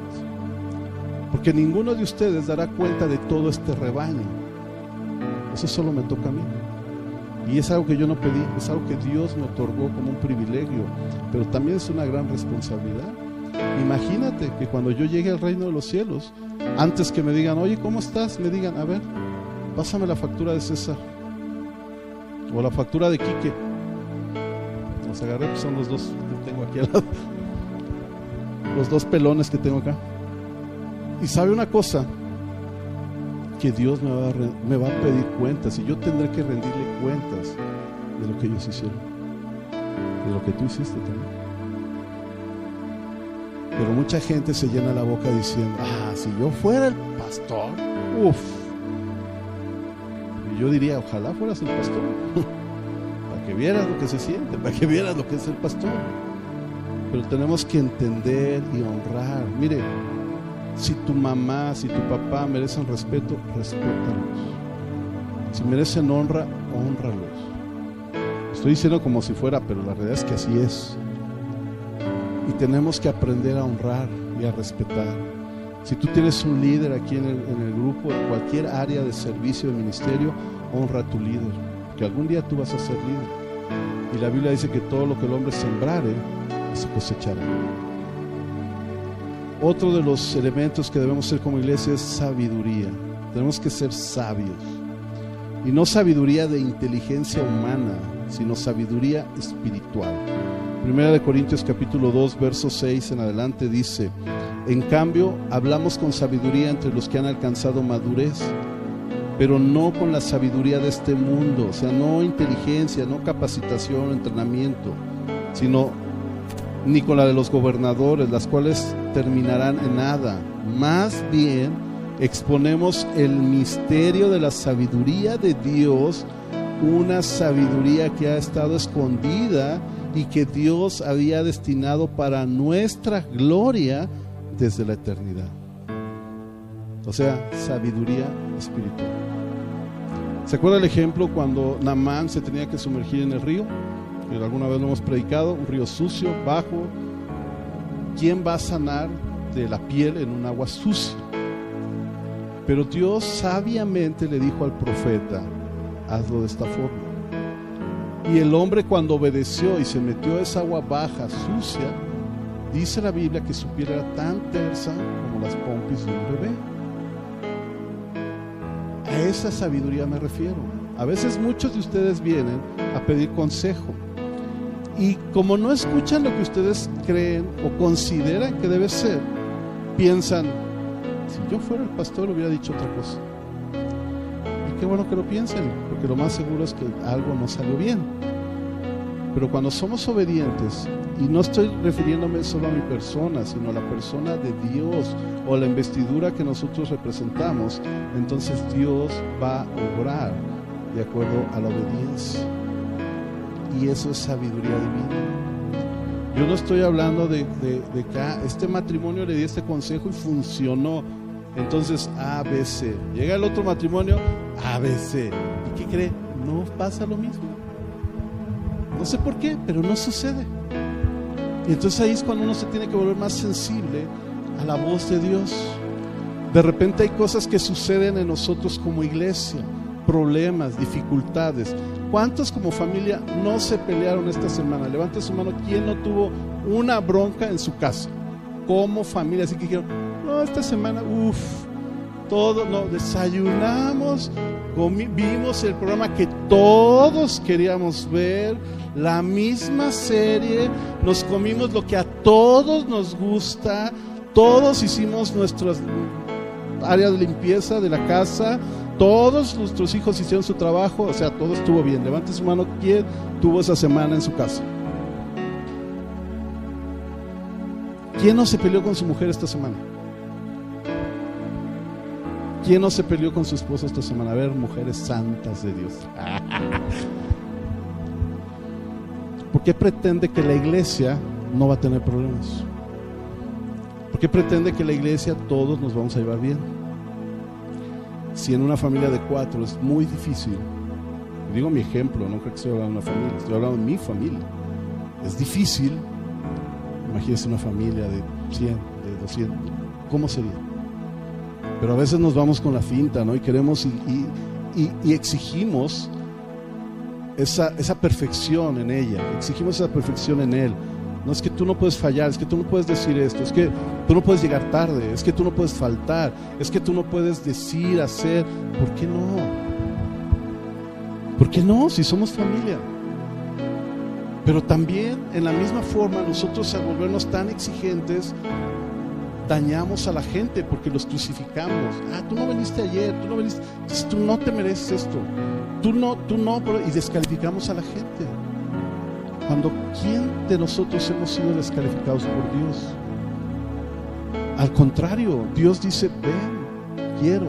Porque ninguno de ustedes dará cuenta de todo este rebaño. Eso solo me toca a mí. Y es algo que yo no pedí, es algo que Dios me otorgó como un privilegio, pero también es una gran responsabilidad. Imagínate que cuando yo llegue al reino de los cielos, antes que me digan, oye, ¿cómo estás? Me digan, a ver, pásame la factura de César o la factura de Quique. Los agarré, pues son los dos que tengo aquí al lado. Los dos pelones que tengo acá. Y sabe una cosa, que Dios me va, a, me va a pedir cuentas y yo tendré que rendirle cuentas de lo que ellos hicieron, de lo que tú hiciste también. Pero mucha gente se llena la boca diciendo, ah, si yo fuera el pastor, uff. Yo diría, ojalá fueras el pastor, [LAUGHS] vieras lo que se siente, para que vieras lo que es el pastor. Pero tenemos que entender y honrar. Mire, si tu mamá, si tu papá merecen respeto, respétalos. Si merecen honra, honralos. Estoy diciendo como si fuera, pero la realidad es que así es. Y tenemos que aprender a honrar y a respetar. Si tú tienes un líder aquí en el, en el grupo, en cualquier área de servicio, de ministerio, honra a tu líder. Que algún día tú vas a ser líder. Y la Biblia dice que todo lo que el hombre sembrare, se cosechará. Otro de los elementos que debemos ser como iglesia es sabiduría. Tenemos que ser sabios. Y no sabiduría de inteligencia humana, sino sabiduría espiritual. Primera de Corintios capítulo 2, verso 6 en adelante dice, en cambio, hablamos con sabiduría entre los que han alcanzado madurez, pero no con la sabiduría de este mundo, o sea, no inteligencia, no capacitación, entrenamiento, sino ni con la de los gobernadores, las cuales terminarán en nada. Más bien exponemos el misterio de la sabiduría de Dios, una sabiduría que ha estado escondida y que Dios había destinado para nuestra gloria desde la eternidad. O sea, sabiduría espiritual. ¿Se acuerda el ejemplo cuando Namán se tenía que sumergir en el río? Que alguna vez lo hemos predicado, un río sucio, bajo. ¿Quién va a sanar de la piel en un agua sucia? Pero Dios sabiamente le dijo al profeta, hazlo de esta forma. Y el hombre cuando obedeció y se metió a esa agua baja, sucia, dice la Biblia que su piel era tan tersa como las pompis de un bebé. A esa sabiduría me refiero. A veces muchos de ustedes vienen a pedir consejo. Y como no escuchan lo que ustedes creen o consideran que debe ser, piensan, si yo fuera el pastor hubiera dicho otra cosa. Y qué bueno que lo piensen, porque lo más seguro es que algo no salió bien. Pero cuando somos obedientes, y no estoy refiriéndome solo a mi persona, sino a la persona de Dios o a la investidura que nosotros representamos, entonces Dios va a obrar de acuerdo a la obediencia. Y eso es sabiduría divina. Yo no estoy hablando de, de, que ah, este matrimonio le di este consejo y funcionó. Entonces, ABC. Llega el otro matrimonio, ABC. ¿Y qué cree? No pasa lo mismo. No sé por qué, pero no sucede. Y entonces ahí es cuando uno se tiene que volver más sensible a la voz de Dios. De repente hay cosas que suceden en nosotros como iglesia, problemas, dificultades. ¿Cuántos como familia no se pelearon esta semana? Levante su mano, ¿quién no tuvo una bronca en su casa? Como familia, así que dijeron, no, esta semana, uff, todo, no, desayunamos, vimos el programa que todos queríamos ver, la misma serie, nos comimos lo que a todos nos gusta, todos hicimos nuestras áreas de limpieza de la casa, todos nuestros hijos hicieron su trabajo, o sea, todo estuvo bien. Levante su mano, ¿quién tuvo esa semana en su casa? ¿Quién no se peleó con su mujer esta semana? ¿Quién no se peleó con su esposo esta semana? A ver, mujeres santas de Dios. [LAUGHS] ¿Por qué pretende que la iglesia no va a tener problemas? ¿Por qué pretende que la iglesia todos nos vamos a llevar bien? Si en una familia de cuatro es muy difícil, digo mi ejemplo, no creo que estoy hablando de una familia, estoy hablando de mi familia. Es difícil. Imagínense una familia de 100, de 200. ¿Cómo sería? Pero a veces nos vamos con la finta, ¿no? Y queremos y, exigimos esa, esa perfección en ella, exigimos esa perfección en Él. No es que tú no puedes fallar, es que tú no puedes decir esto, es que tú no puedes llegar tarde, es que tú no puedes faltar, es que tú no puedes decir, hacer. ¿Por qué no? ¿Por qué no? Si somos familia. Pero también en la misma forma nosotros al volvernos tan exigentes dañamos a la gente porque los crucificamos. Ah, tú no viniste ayer, tú no viniste, tú no te mereces esto. Tú no, tú no, y descalificamos a la gente. Cuando ¿quién de nosotros hemos sido descalificados por Dios? Al contrario, Dios dice, ven, quiero,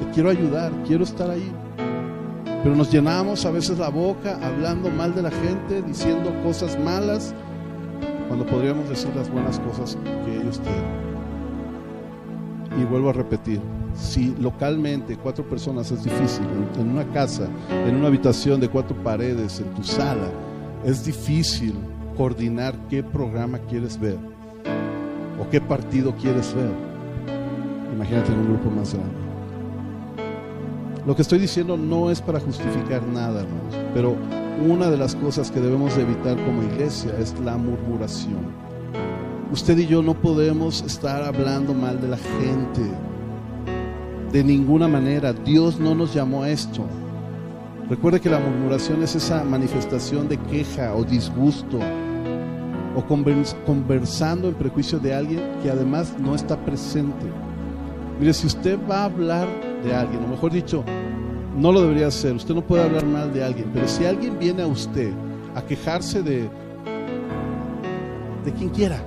te quiero ayudar, quiero estar ahí. Pero nos llenamos a veces la boca hablando mal de la gente, diciendo cosas malas, cuando podríamos decir las buenas cosas que ellos tienen. Y vuelvo a repetir, si localmente cuatro personas es difícil, en una casa, en una habitación de cuatro paredes, en tu sala, es difícil coordinar qué programa quieres ver o qué partido quieres ver. Imagínate en un grupo más grande. Lo que estoy diciendo no es para justificar nada, hermanos, pero una de las cosas que debemos evitar como iglesia es la murmuración. Usted y yo no podemos estar hablando mal de la gente. De ninguna manera. Dios no nos llamó a esto. Recuerde que la murmuración es esa manifestación de queja o disgusto o conversando en prejuicio de alguien que además no está presente. Mire, si usted va a hablar de alguien, o mejor dicho, no lo debería hacer, usted no puede hablar mal de alguien, pero si alguien viene a usted a quejarse de de quien quiera,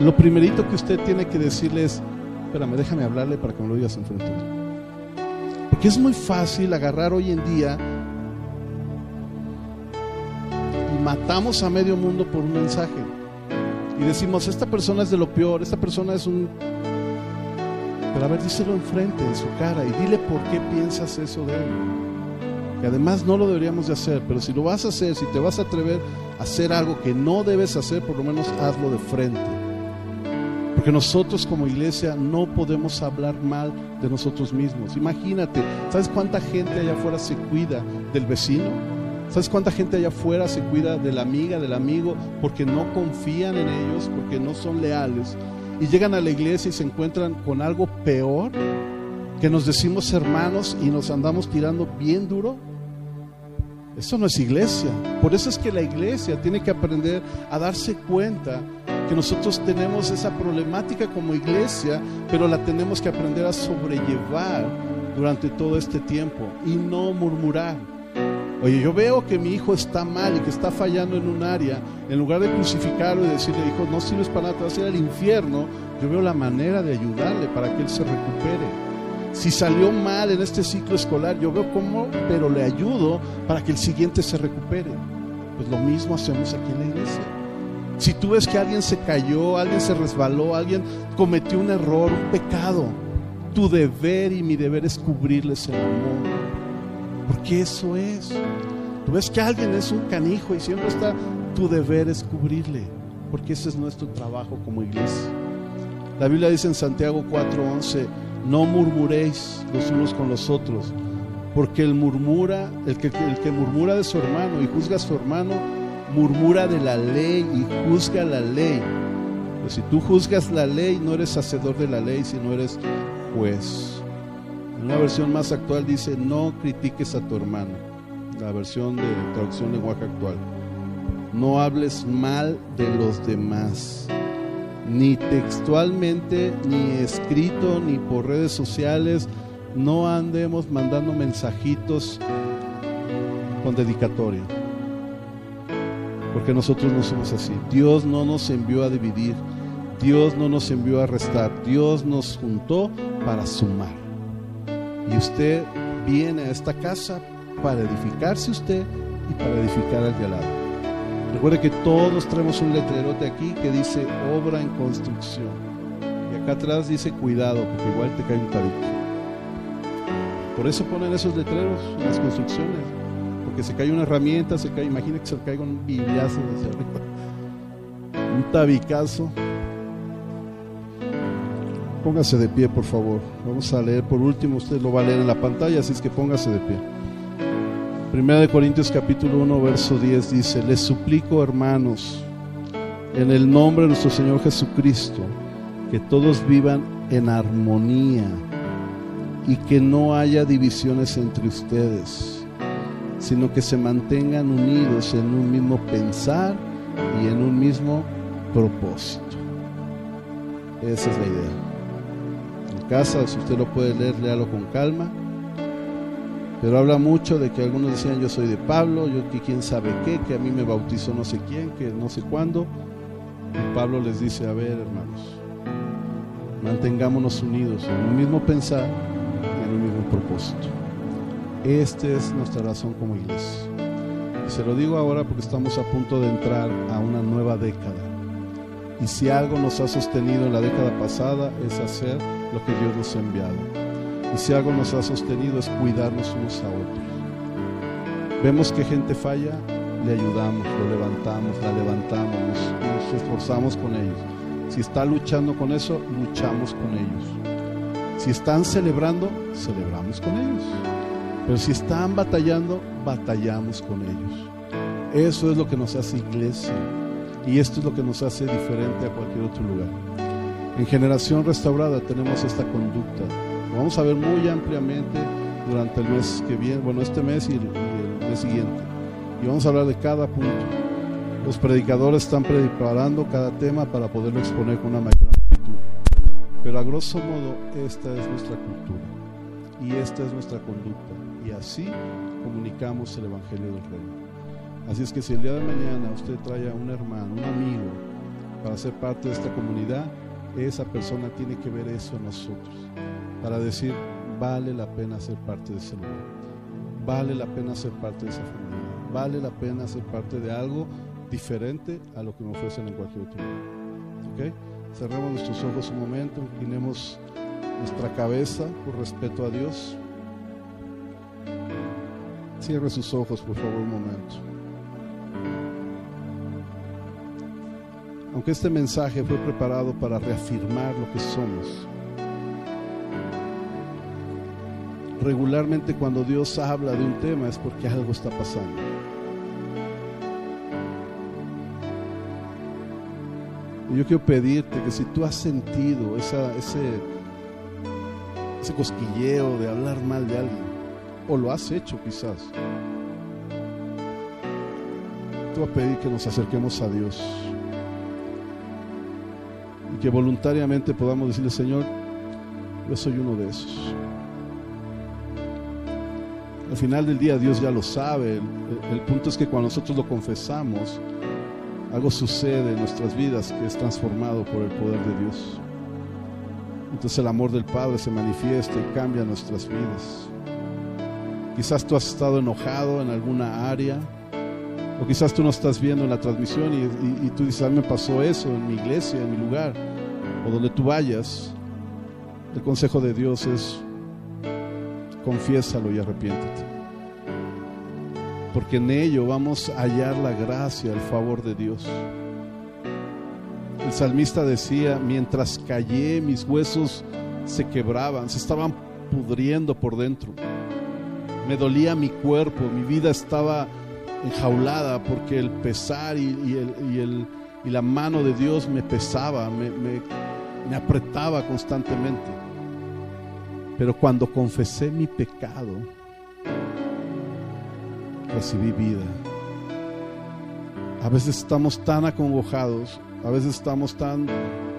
lo primerito que usted tiene que decirle es, espérame, déjame hablarle para que me lo digas enfrente. Porque es muy fácil agarrar hoy en día y matamos a medio mundo por un mensaje. Y decimos, esta persona es de lo peor, esta persona es un... Pero a ver, díselo enfrente, en su cara, y dile por qué piensas eso de él. Que además no lo deberíamos de hacer, pero si lo vas a hacer, si te vas a atrever a hacer algo que no debes hacer, por lo menos hazlo de frente. Porque nosotros como iglesia no podemos hablar mal de nosotros mismos. Imagínate, ¿sabes cuánta gente allá afuera se cuida del vecino? ¿Sabes cuánta gente allá afuera se cuida de la amiga, del amigo, porque no confían en ellos, porque no son leales? Y llegan a la iglesia y se encuentran con algo peor, que nos decimos hermanos y nos andamos tirando bien duro. Eso no es iglesia. Por eso es que la iglesia tiene que aprender a darse cuenta que nosotros tenemos esa problemática como iglesia, pero la tenemos que aprender a sobrellevar durante todo este tiempo y no murmurar. Oye, yo veo que mi hijo está mal y que está fallando en un área, en lugar de crucificarlo y decirle, hijo, no sirves para nada, te vas a ir al infierno, yo veo la manera de ayudarle para que él se recupere. Si salió mal en este ciclo escolar, yo veo cómo, pero le ayudo para que el siguiente se recupere. Pues lo mismo hacemos aquí en la iglesia. Si tú ves que alguien se cayó, alguien se resbaló, alguien cometió un error, un pecado, tu deber y mi deber es cubrirles el amor. Porque eso es. Tú ves que alguien es un canijo y siempre está, tu deber es cubrirle. Porque ese es nuestro trabajo como iglesia. La Biblia dice en Santiago 4:11, no murmuréis los unos con los otros, porque el murmura, el que, el que murmura de su hermano y juzga a su hermano, murmura de la ley y juzga la ley. Pero si tú juzgas la ley, no eres hacedor de la ley, sino eres juez. En una versión más actual dice, no critiques a tu hermano. La versión de traducción lenguaje actual. No hables mal de los demás. Ni textualmente, ni escrito, ni por redes sociales. No andemos mandando mensajitos con dedicatoria porque nosotros no somos así. Dios no nos envió a dividir, Dios no nos envió a restar, Dios nos juntó para sumar. Y usted viene a esta casa para edificarse usted y para edificar al de al lado. Recuerde que todos traemos un letrerote aquí que dice obra en construcción. Y acá atrás dice cuidado, porque igual te cae un tabique. Por eso ponen esos letreros en las construcciones que se cae una herramienta, se cae, imagina que se caiga un bibliazo hacia arriba. Un tabicazo. Póngase de pie, por favor. Vamos a leer por último, usted lo va a leer en la pantalla, así es que póngase de pie. Primera de Corintios capítulo 1, verso 10 dice, les suplico hermanos, en el nombre de nuestro Señor Jesucristo, que todos vivan en armonía y que no haya divisiones entre ustedes, sino que se mantengan unidos en un mismo pensar y en un mismo propósito. Esa es la idea. En casa, si usted lo puede leer, léalo con calma. Pero habla mucho de que algunos decían yo soy de Pablo, yo que quién sabe qué, que a mí me bautizó no sé quién, que no sé cuándo. Y Pablo les dice, a ver hermanos, mantengámonos unidos en un mismo pensar en un mismo propósito. Esta es nuestra razón como iglesia. Y se lo digo ahora porque estamos a punto de entrar a una nueva década. Y si algo nos ha sostenido en la década pasada es hacer lo que Dios nos ha enviado y si algo nos ha sostenido es cuidarnos unos a otros. Vemos que gente falla, le ayudamos, lo levantamos, la levantamos, nos, esforzamos con ellos. Si está luchando con eso, luchamos con ellos. Si están celebrando, celebramos con ellos. Pero si están batallando, batallamos con ellos. Eso es lo que nos hace iglesia. Y esto es lo que nos hace diferente a cualquier otro lugar. En generación restaurada tenemos esta conducta vamos a ver muy ampliamente durante el mes que viene, bueno, este mes y el, mes siguiente. Y vamos a hablar de cada punto. Los predicadores están preparando cada tema para poderlo exponer con una mayor amplitud. Pero a grosso modo, esta es nuestra cultura y esta es nuestra conducta. Y así comunicamos el Evangelio del Reino. Así es que si el día de mañana usted trae a un hermano, un amigo, para ser parte de esta comunidad, esa persona tiene que ver eso en nosotros para decir, vale la pena ser parte de ese lugar, vale la pena ser parte de esa familia, vale la pena ser parte de algo diferente a lo que me ofrecen en cualquier otro lugar. ¿Ok? Cerremos nuestros ojos un momento, inclinemos nuestra cabeza por respeto a Dios. Cierre sus ojos, por favor, un momento. Aunque este mensaje fue preparado para reafirmar lo que somos, regularmente cuando Dios habla de un tema es porque algo está pasando. Y yo quiero pedirte que si tú has sentido ese, ese cosquilleo de hablar mal de alguien, o lo has hecho quizás, te voy a pedir que nos acerquemos a Dios y que voluntariamente podamos decirle, Señor, yo soy uno de esos. Al final del día Dios ya lo sabe. El, punto es que cuando nosotros lo confesamos, algo sucede en nuestras vidas que es transformado por el poder de Dios. Entonces el amor del Padre se manifiesta y cambia nuestras vidas. Quizás tú has estado enojado en alguna área, o quizás tú no estás viendo en la transmisión y, tú dices, a mí me pasó eso en mi iglesia, en mi lugar, o donde tú vayas. El consejo de Dios es confiésalo y arrepiéntete. Porque en ello vamos a hallar la gracia, el favor de Dios. El salmista decía, mientras callé, mis huesos se quebraban, se estaban pudriendo por dentro. Me dolía mi cuerpo, mi vida estaba enjaulada porque el pesar y, el, y, la mano de Dios me pesaba, me, me apretaba constantemente. Pero cuando confesé mi pecado, recibí vida. A veces estamos tan acongojados, a veces estamos tan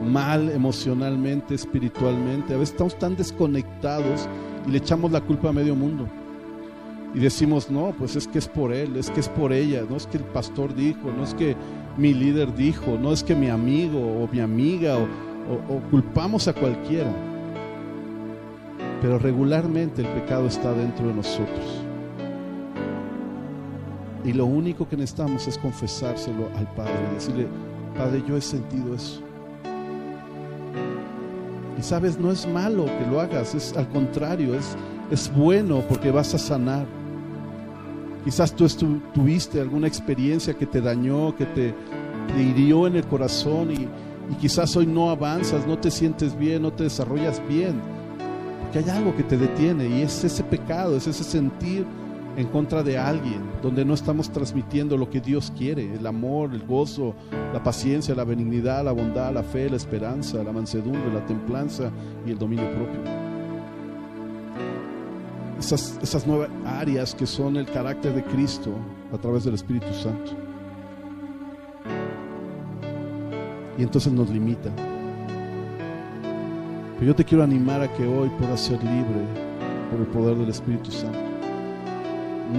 mal emocionalmente, espiritualmente, a veces estamos tan desconectados y le echamos la culpa a medio mundo. Y decimos, no, pues es que es por él, es que es por ella, no es que el pastor dijo, no es que mi líder dijo, no es que mi amigo o mi amiga, o, culpamos a cualquiera. Pero regularmente el pecado está dentro de nosotros. Y lo único que necesitamos es confesárselo al Padre, decirle, Padre, yo he sentido eso. Y sabes, no es malo que lo hagas, es al contrario, es, es bueno porque vas a sanar. Quizás tú tuviste alguna experiencia que te dañó, que te, hirió en el corazón y, y quizás hoy no avanzas, no te sientes bien, no te desarrollas bien. Porque hay algo que te detiene y es ese pecado, es ese sentir en contra de alguien, donde no estamos transmitiendo lo que Dios quiere, el amor, el gozo, la paciencia, la benignidad, la bondad, la fe, la esperanza, la mansedumbre, la templanza y el dominio propio. Esas, esas nuevas áreas que son el carácter de Cristo a través del Espíritu Santo. Y entonces nos limita. Pero yo te quiero animar a que hoy puedas ser libre por el poder del Espíritu Santo.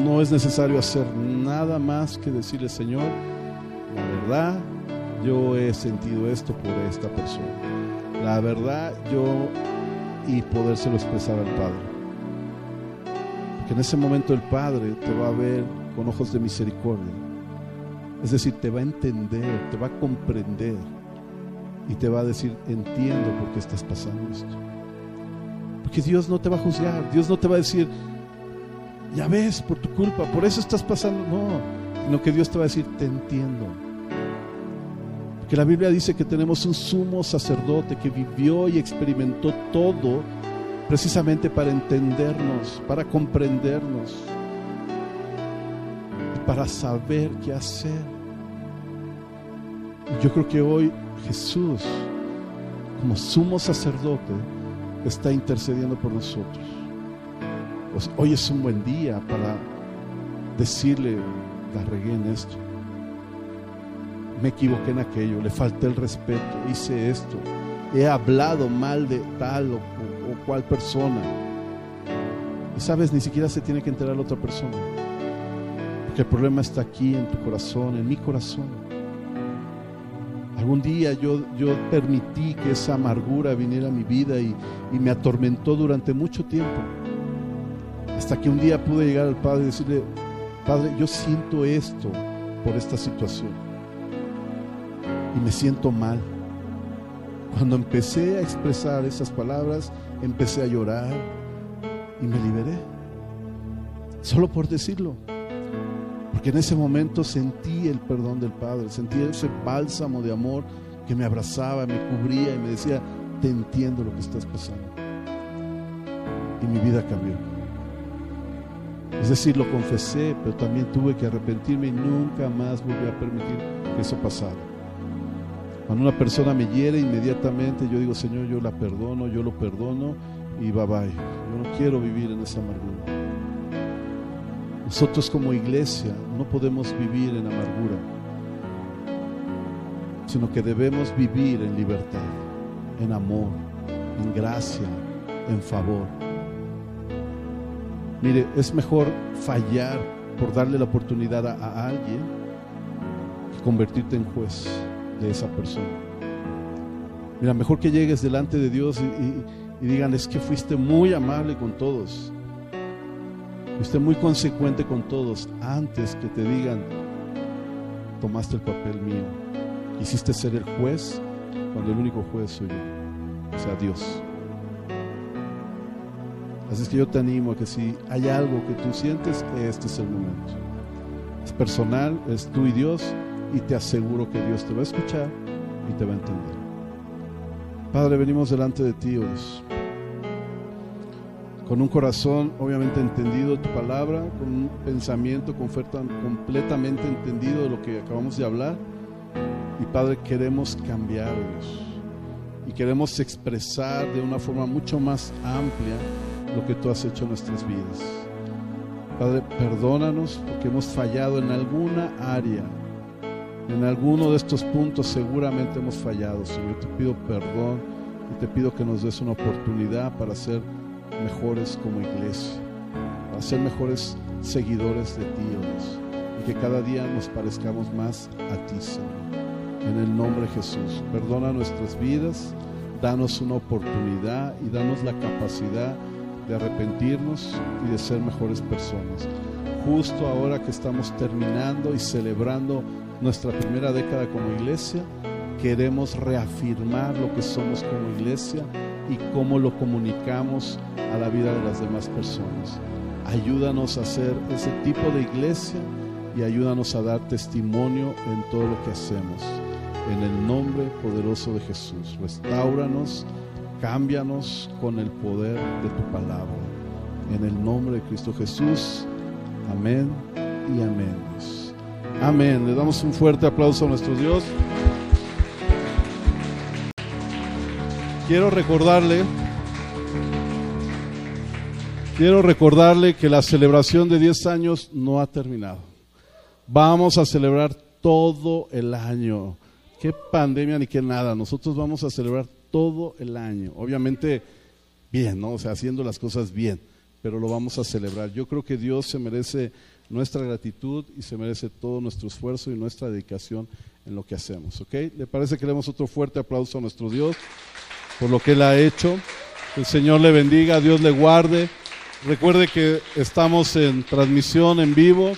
No es necesario hacer nada más que decirle, Señor, la verdad, yo he sentido esto por esta persona. La verdad, yo y podérselo expresar al Padre. Porque en ese momento el Padre te va a ver con ojos de misericordia. Es decir, te va a entender, te va a comprender y te va a decir, entiendo por qué estás pasando esto. Porque Dios no te va a juzgar, Dios no te va a decir, ya ves, por tu culpa, por eso estás pasando. No, sino que Dios te va a decir, te entiendo. Porque la Biblia dice que tenemos un sumo sacerdote que vivió y experimentó todo precisamente para entendernos, para comprendernos para saber qué hacer. Yo creo que hoy Jesús, como sumo sacerdote, está intercediendo por nosotros. Hoy es un buen día para decirle, la regué en esto, me equivoqué en aquello, le falté el respeto, hice esto, he hablado mal de tal o, cual persona. Y sabes, ni siquiera se tiene que enterar la otra persona, porque el problema está aquí en tu corazón, en mi corazón. Algún día yo, yo permití que esa amargura viniera a mi vida y me atormentó durante mucho tiempo. Hasta que un día pude llegar al Padre y decirle, Padre, yo siento esto por esta situación. Y me siento mal. Cuando empecé a expresar esas palabras, empecé a llorar y me liberé. Solo por decirlo. Porque en ese momento sentí el perdón del Padre, sentí ese bálsamo de amor que me abrazaba, me cubría y me decía, te entiendo lo que estás pasando. Y mi vida cambió. Es decir, lo confesé, pero también tuve que arrepentirme y nunca más volví a permitir que eso pasara. Cuando una persona me hiere inmediatamente, yo digo, Señor, yo la perdono, yo lo perdono y bye bye. Yo no quiero vivir en esa amargura. Nosotros como iglesia no podemos vivir en amargura, sino que debemos vivir en libertad, en amor, en gracia, en favor. Mire, es mejor fallar por darle la oportunidad a, alguien que convertirte en juez de esa persona. Mira, mejor que llegues delante de Dios y, digan, es que fuiste muy amable con todos, fuiste muy consecuente con todos, antes que te digan, tomaste el papel mío, quisiste ser el juez cuando el único juez soy yo, o sea, Dios. Así es que yo te animo a que si hay algo que tú sientes, este es el momento. Es personal, es tú y Dios, y te aseguro que Dios te va a escuchar y te va a entender. Padre, venimos delante de ti, Dios, con un corazón obviamente entendido tu palabra, con un pensamiento completamente entendido de lo que acabamos de hablar. Y Padre, queremos cambiar, Dios. Y queremos expresar de una forma mucho más amplia lo que tú has hecho en nuestras vidas. Padre, perdónanos porque hemos fallado en alguna área. En alguno de estos puntos seguramente hemos fallado, Señor. Te pido perdón y te pido que nos des una oportunidad para ser mejores como iglesia, para ser mejores seguidores de ti, oh y que cada día nos parezcamos más a ti, Señor. En el nombre de Jesús, perdona nuestras vidas, danos una oportunidad y danos la capacidad de arrepentirnos y de ser mejores personas. Justo ahora que estamos terminando y celebrando nuestra primera década como iglesia, queremos reafirmar lo que somos como iglesia y cómo lo comunicamos a la vida de las demás personas. Ayúdanos a ser ese tipo de iglesia y ayúdanos a dar testimonio en todo lo que hacemos. En el nombre poderoso de Jesús, restauranos, cámbianos con el poder de tu palabra. En el nombre de Cristo Jesús. Amén y amén. Amén. Le damos un fuerte aplauso a nuestro Dios. Quiero recordarle, quiero recordarle que la celebración de 10 años no ha terminado. Vamos a celebrar todo el año. Qué pandemia ni qué nada. Nosotros vamos a celebrar todo el año. Obviamente, bien, ¿no? O sea, haciendo las cosas bien, pero lo vamos a celebrar. Yo creo que Dios se merece nuestra gratitud y se merece todo nuestro esfuerzo y nuestra dedicación en lo que hacemos. ¿Ok? ¿Le parece que le demos otro fuerte aplauso a nuestro Dios por lo que Él ha hecho? El Señor le bendiga, Dios le guarde. Recuerde que estamos en transmisión en vivo.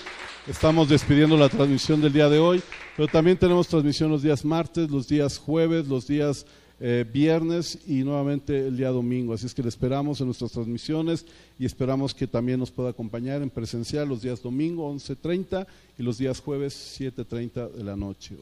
Estamos despidiendo la transmisión del día de hoy, pero también tenemos transmisión los días martes, los días jueves, los días eh, viernes y nuevamente el día domingo. Así es que le esperamos en nuestras transmisiones y esperamos que también nos pueda acompañar en presencial los días domingo 11.30 y los días jueves 7.30 de la noche.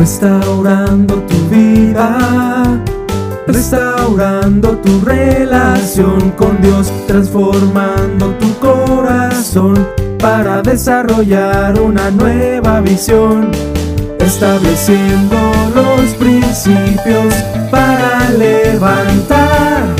Restaurando tu vida, restaurando tu relación con Dios, transformando tu corazón para desarrollar una nueva visión, estableciendo los principios para levantar